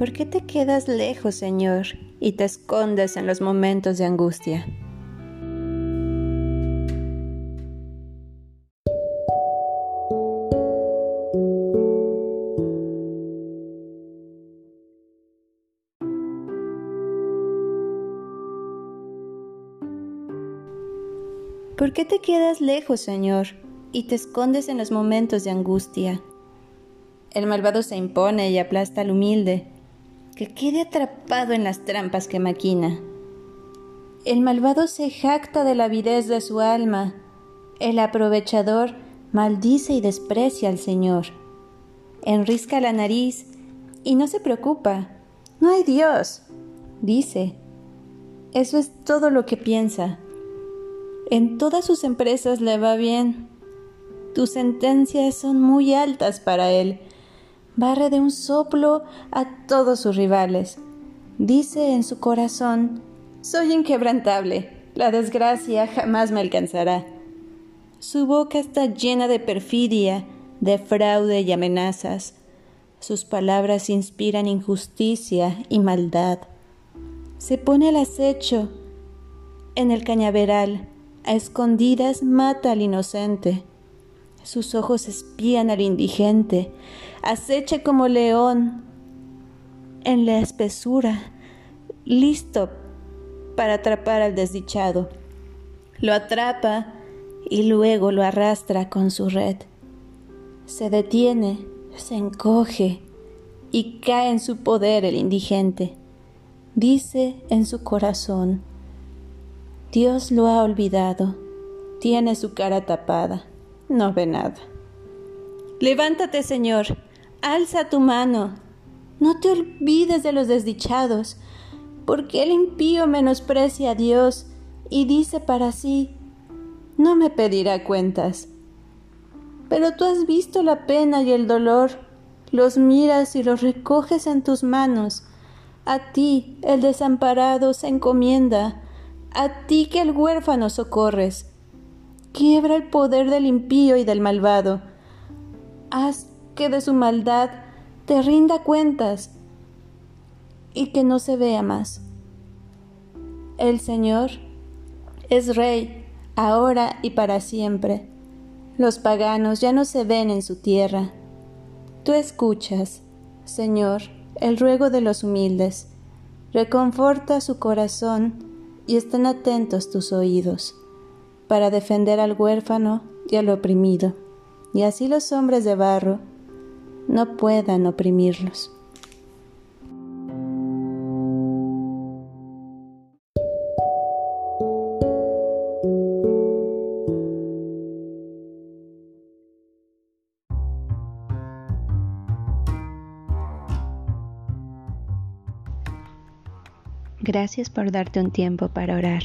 ¿Por qué te quedas lejos, Señor, y te escondes en los momentos de angustia? ¿Por qué te quedas lejos, Señor, y te escondes en los momentos de angustia? El malvado se impone y aplasta al humilde que quede atrapado en las trampas que maquina. El malvado se jacta de la avidez de su alma, el aprovechador maldice y desprecia al Señor. Enrisca la nariz y no se preocupa. No hay Dios, dice. Eso es todo lo que piensa. En todas sus empresas le va bien. Tus sentencias son muy altas para él barre de un soplo a todos sus rivales. Dice en su corazón, soy inquebrantable, la desgracia jamás me alcanzará. Su boca está llena de perfidia, de fraude y amenazas. Sus palabras inspiran injusticia y maldad. Se pone al acecho en el cañaveral, a escondidas mata al inocente. Sus ojos espían al indigente, acecha como león en la espesura, listo para atrapar al desdichado. Lo atrapa y luego lo arrastra con su red. Se detiene, se encoge y cae en su poder el indigente. Dice en su corazón, Dios lo ha olvidado, tiene su cara tapada no ve nada. Levántate, Señor, alza tu mano. No te olvides de los desdichados, porque el impío menosprecia a Dios y dice para sí, no me pedirá cuentas. Pero tú has visto la pena y el dolor, los miras y los recoges en tus manos. A ti el desamparado se encomienda, a ti que el huérfano socorres quiebra el poder del impío y del malvado. Haz que de su maldad te rinda cuentas y que no se vea más. El Señor es Rey, ahora y para siempre. Los paganos ya no se ven en su tierra. Tú escuchas, Señor, el ruego de los humildes. Reconforta su corazón y están atentos tus oídos para defender al huérfano y al oprimido, y así los hombres de barro no puedan oprimirlos. Gracias por darte un tiempo para orar